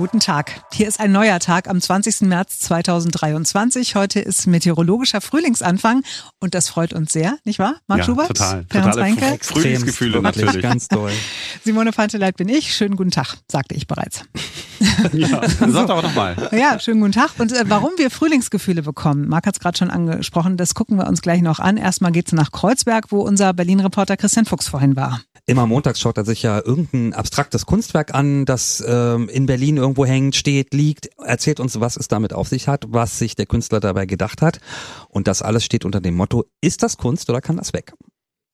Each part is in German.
Guten Tag. Hier ist ein neuer Tag am 20. März 2023. Heute ist meteorologischer Frühlingsanfang und das freut uns sehr, nicht wahr? Marc ja, Schubert? total. Reinke? Frühlingsgefühle natürlich. ganz toll. Simone Panteleit bin ich. Schönen guten Tag, sagte ich bereits. Ja, sag doch nochmal. Ja, schönen guten Tag. Und äh, warum wir Frühlingsgefühle bekommen, Marc hat es gerade schon angesprochen, das gucken wir uns gleich noch an. Erstmal geht's nach Kreuzberg, wo unser Berlin-Reporter Christian Fuchs vorhin war. Immer montags schaut er sich ja irgendein abstraktes Kunstwerk an, das ähm, in Berlin irgendwo hängt, steht, liegt, erzählt uns, was es damit auf sich hat, was sich der Künstler dabei gedacht hat. Und das alles steht unter dem Motto, ist das Kunst oder kann das weg?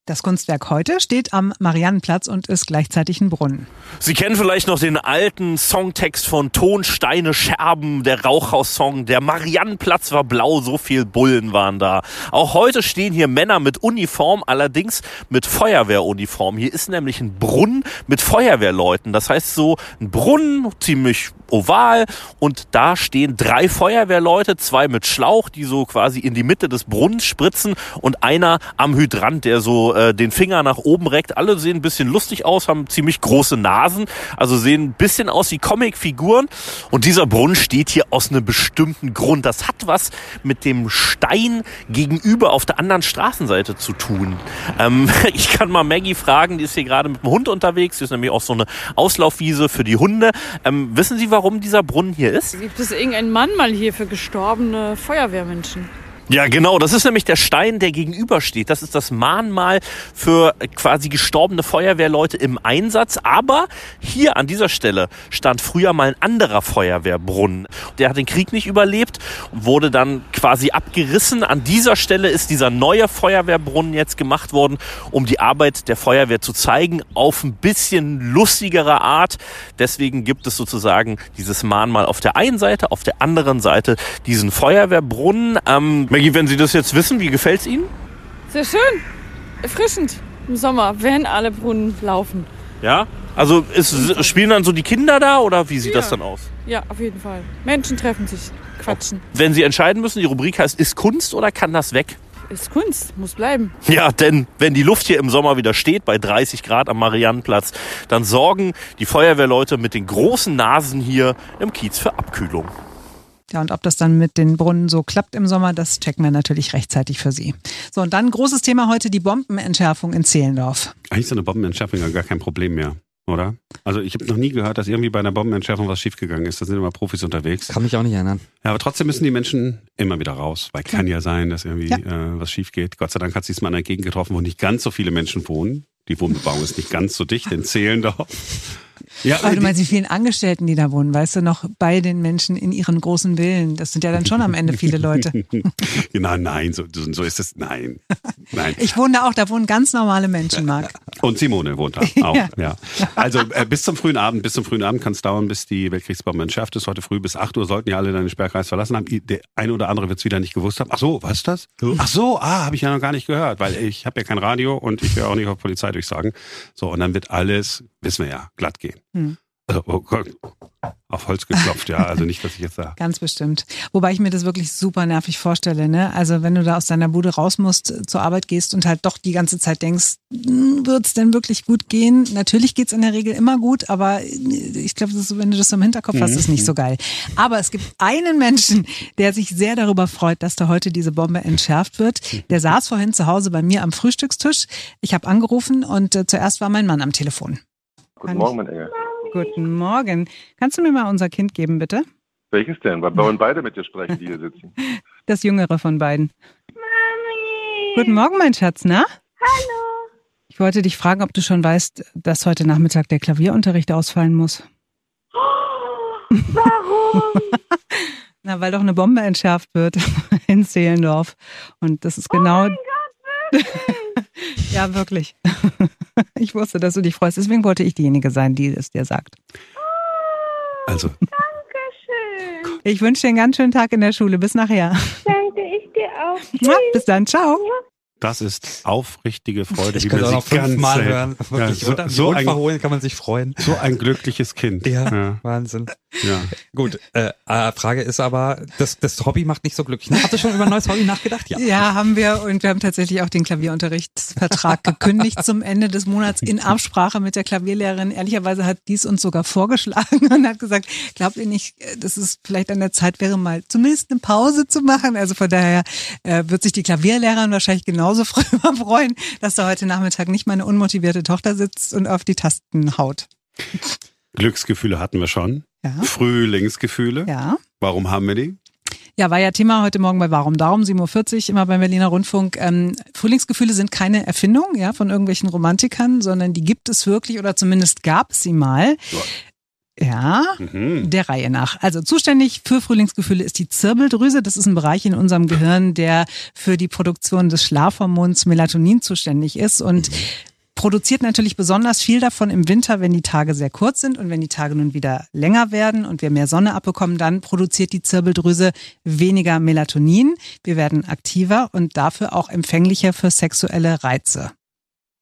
Das Kunstwerk heute steht am Mariannenplatz und ist gleichzeitig ein Brunnen. Sie kennen vielleicht noch den alten Songtext von Ton, Steine, Scherben, der Rauchhaus-Song. Der Mariannenplatz war blau, so viel Bullen waren da. Auch heute stehen hier Männer mit Uniform, allerdings mit Feuerwehruniform. Hier ist nämlich ein Brunnen mit Feuerwehrleuten. Das heißt so ein Brunnen, ziemlich oval und da stehen drei Feuerwehrleute, zwei mit Schlauch, die so quasi in die Mitte des Brunnens spritzen und einer am Hydrant, der so äh, den Finger nach oben reckt. Alle sehen ein bisschen lustig aus, haben ziemlich große Nasen, also sehen ein bisschen aus wie Comicfiguren und dieser Brunnen steht hier aus einem bestimmten Grund. Das hat was mit dem Stein gegenüber auf der anderen Straßenseite zu tun. Ähm, ich kann mal Maggie fragen, die ist hier gerade mit dem Hund unterwegs, hier ist nämlich auch so eine Auslaufwiese für die Hunde. Ähm, wissen Sie, warum dieser Brunnen hier ist? Gibt es irgendeinen Mann mal hier für gestorbene Feuerwehrmenschen? Ja, genau. Das ist nämlich der Stein, der gegenübersteht. Das ist das Mahnmal für quasi gestorbene Feuerwehrleute im Einsatz. Aber hier an dieser Stelle stand früher mal ein anderer Feuerwehrbrunnen. Der hat den Krieg nicht überlebt, wurde dann quasi abgerissen. An dieser Stelle ist dieser neue Feuerwehrbrunnen jetzt gemacht worden, um die Arbeit der Feuerwehr zu zeigen, auf ein bisschen lustigere Art. Deswegen gibt es sozusagen dieses Mahnmal auf der einen Seite, auf der anderen Seite diesen Feuerwehrbrunnen. Ähm, Maggie, wenn Sie das jetzt wissen, wie gefällt's Ihnen? Sehr schön. Erfrischend. Im Sommer, wenn alle Brunnen laufen. Ja? Also ist, spielen dann so die Kinder da oder wie sieht Ja. das dann aus? Ja, auf jeden Fall. Menschen treffen sich, quatschen. Wenn Sie entscheiden müssen, die Rubrik heißt, ist Kunst oder kann das weg? Ist Kunst, muss bleiben. Ja, denn wenn die Luft hier im Sommer wieder steht, bei 30 Grad am Mariannenplatz, dann sorgen die Feuerwehrleute mit den großen Nasen hier im Kiez für Abkühlung. Ja, und ob das dann mit den Brunnen so klappt im Sommer, das checken wir natürlich rechtzeitig für Sie. So, und dann großes Thema heute, die Bombenentschärfung in Zehlendorf. Eigentlich ist eine Bombenentschärfung ja gar kein Problem mehr, oder? Also ich habe noch nie gehört, dass irgendwie bei einer Bombenentschärfung was schiefgegangen ist. Da sind immer Profis unterwegs. Kann mich auch nicht erinnern. Ja, aber trotzdem müssen die Menschen immer wieder raus, weil kann ja sein, dass irgendwie Ja. äh, was schief geht. Gott sei Dank hat sie es mal in einer Gegend getroffen, wo nicht ganz so viele Menschen wohnen. Die Wohnbebauung ist nicht ganz so dicht in Zehlendorf. Ja, Aber du die- meinst die vielen Angestellten, die da wohnen, weißt du, noch bei den Menschen in ihren großen Villen. Das sind ja dann schon am Ende viele Leute. Genau, nein, so, so ist es. Nein. Nein. Ich wohne da auch, da wohnen ganz normale Menschen, Marc. Und Simone wohnt da auch. Ja. ja. Also äh, bis zum frühen Abend, bis zum frühen Abend kann es dauern, bis die Weltkriegsbombe entschärft ist. Heute früh bis 8 Uhr sollten ja alle deinen Sperrkreis verlassen haben. Der eine oder andere wird es wieder nicht gewusst haben. Ach so, was ist das? Ach so, ah, habe ich ja noch gar nicht gehört, weil ich habe ja kein Radio und ich höre auch nicht auf Polizeidurchsagen. So, und dann wird alles, wissen wir ja, glatt gehen. Hm. Also, oh Gott, auf Holz geklopft, ja. Also nicht, dass ich jetzt da. Ganz bestimmt. Wobei ich mir das wirklich super nervig vorstelle, ne? Also wenn du da aus deiner Bude raus musst, zur Arbeit gehst und halt doch die ganze Zeit denkst, wird es denn wirklich gut gehen? Natürlich geht's in der Regel immer gut, aber ich glaube, wenn du das im Hinterkopf hast, ist nicht so geil. Aber es gibt einen Menschen, der sich sehr darüber freut, dass da heute diese Bombe entschärft wird. Der saß vorhin zu Hause bei mir am Frühstückstisch. Ich habe angerufen und äh, zuerst war mein Mann am Telefon. Guten Morgen, mein Engel. Guten Morgen. Kannst du mir mal unser Kind geben, bitte? Welches denn? Weil wir wollen beide mit dir sprechen, die hier sitzen. Das jüngere von beiden. Guten Morgen, mein Schatz, na? Hallo. Ich wollte dich fragen, ob du schon weißt, dass heute Nachmittag der Klavierunterricht ausfallen muss. Warum? Na, weil doch eine Bombe entschärft wird in Zehlendorf. Und das ist genau. ja, wirklich. Ich wusste, dass du dich freust. Deswegen wollte ich diejenige sein, die es dir sagt. Also, Dankeschön. Ich wünsche dir einen ganz schönen Tag in der Schule. Bis nachher. Danke ich dir auch. Bis dann. Ciao. Das ist aufrichtige Freude. Ich man auch noch fünfmal hören. Wirklich, Ja, so, oder? so, ein, Unverhohlen kann man sich freuen. so ein glückliches Kind. Ja, ja. Wahnsinn. ja. Gut, äh, äh, Frage ist aber, das, das Hobby macht nicht so glücklich. Ne? Hast du schon über ein neues Hobby nachgedacht? Ja. Ja, haben wir und wir haben tatsächlich auch den Klavierunterrichtsvertrag gekündigt zum Ende des Monats in Absprache mit der Klavierlehrerin. Ehrlicherweise hat dies uns sogar vorgeschlagen und hat gesagt, glaubt ihr nicht, äh, dass es vielleicht an der Zeit wäre, mal zumindest eine Pause zu machen? Also von daher äh, wird sich die Klavierlehrerin wahrscheinlich genauso darüber freuen, dass da heute Nachmittag nicht meine unmotivierte Tochter sitzt und auf die Tasten haut. Glücksgefühle hatten wir schon. Ja. Frühlingsgefühle. Ja. Warum haben wir die? Ja, war ja Thema heute Morgen bei Warum Darum, 7.40 Uhr, immer beim Berliner Rundfunk. Ähm, Frühlingsgefühle sind keine Erfindung ja, von irgendwelchen Romantikern, sondern die gibt es wirklich oder zumindest gab es sie mal. Ja, Mhm. der Reihe nach. Also zuständig für Frühlingsgefühle ist die Zirbeldrüse. Das ist ein Bereich in unserem Gehirn, der für die Produktion des Schlafhormons Melatonin zuständig ist und produziert natürlich besonders viel davon im Winter, wenn die Tage sehr kurz sind und wenn die Tage nun wieder länger werden und wir mehr Sonne abbekommen, dann produziert die Zirbeldrüse weniger Melatonin. Wir werden aktiver und dafür auch empfänglicher für sexuelle Reize.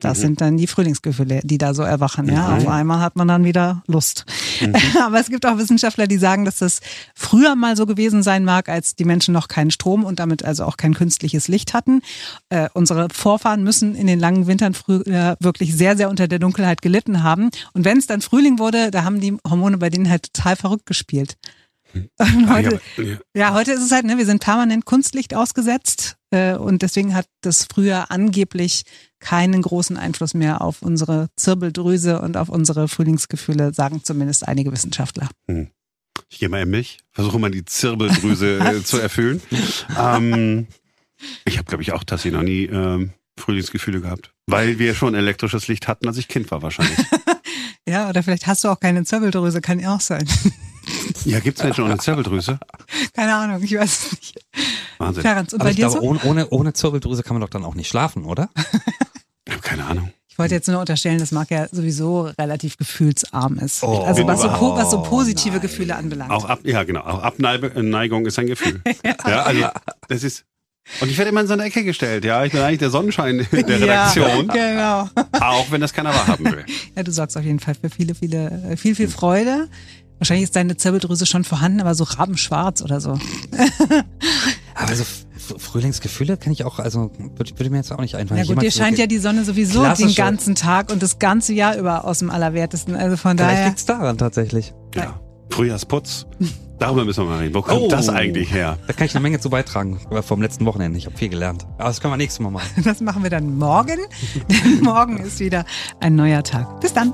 Das Mhm. sind dann die Frühlingsgefühle, die da so erwachen. Ja, Mhm. auf einmal hat man dann wieder Lust. Aber es gibt auch Wissenschaftler, die sagen, dass das früher mal so gewesen sein mag, als die Menschen noch keinen Strom und damit also auch kein künstliches Licht hatten. Äh, unsere Vorfahren müssen in den langen Wintern früher wirklich sehr, sehr unter der Dunkelheit gelitten haben. Und wenn es dann Frühling wurde, da haben die Hormone bei denen halt total verrückt gespielt. Und Ah, heute, ja, ja. ja, heute ist es halt, ne, wir sind permanent Kunstlicht ausgesetzt äh, und deswegen hat das früher angeblich keinen großen Einfluss mehr auf unsere Zirbeldrüse und auf unsere Frühlingsgefühle, sagen zumindest einige Wissenschaftler. Ich gehe mal in mich, versuche mal die Zirbeldrüse äh, zu erfüllen. Ähm, ich habe, glaube ich, auch tatsächlich noch nie ähm, Frühlingsgefühle gehabt. Weil wir schon elektrisches Licht hatten, als ich Kind war wahrscheinlich. Ja, oder vielleicht hast du auch keine Zirbeldrüse, kann ja auch sein. Ja, gibt's Menschen ohne Zirbeldrüse? Keine Ahnung, ich weiß es nicht. Wahnsinn. Clarence, und Aber bei ich dir glaube, so? ohne, ohne, ohne Zirbeldrüse kann man doch dann auch nicht schlafen, oder? Ich habe keine Ahnung. Ich wollte jetzt nur unterstellen, dass Marc ja sowieso relativ gefühlsarm ist. Oh, also was so, was so oh, positive nein. Gefühle anbelangt. Auch ab, ja, genau. Auch Abneigung ist ein Gefühl. ja. also das ist. Und ich werde immer in so eine Ecke gestellt. Ja, ich bin eigentlich der Sonnenschein der Redaktion, Ja, genau. auch wenn das keiner wahrhaben will. Ja, du sorgst auf jeden Fall für viele, viele, äh, viel, viel Freude. Wahrscheinlich ist deine Zirbeldrüse schon vorhanden, aber so rabenschwarz oder so. Aber so Frühlingsgefühle kenne ich auch, also würde, würde mir jetzt auch nicht einfallen. Ja gut, dir scheint ja die Sonne sowieso den ganzen Tag und das ganze Jahr über aus dem Allerwertesten. Also von Vielleicht daher. liegt's daran tatsächlich. Ja. Frühjahrsputz. Darüber müssen wir mal reden. Wo kommt Oh. das eigentlich her? Da kann ich eine Menge zu beitragen vom letzten Wochenende. Ich habe viel gelernt. Aber das können wir nächstes Mal machen. Das machen wir dann morgen. Denn morgen ist wieder ein neuer Tag. Bis dann.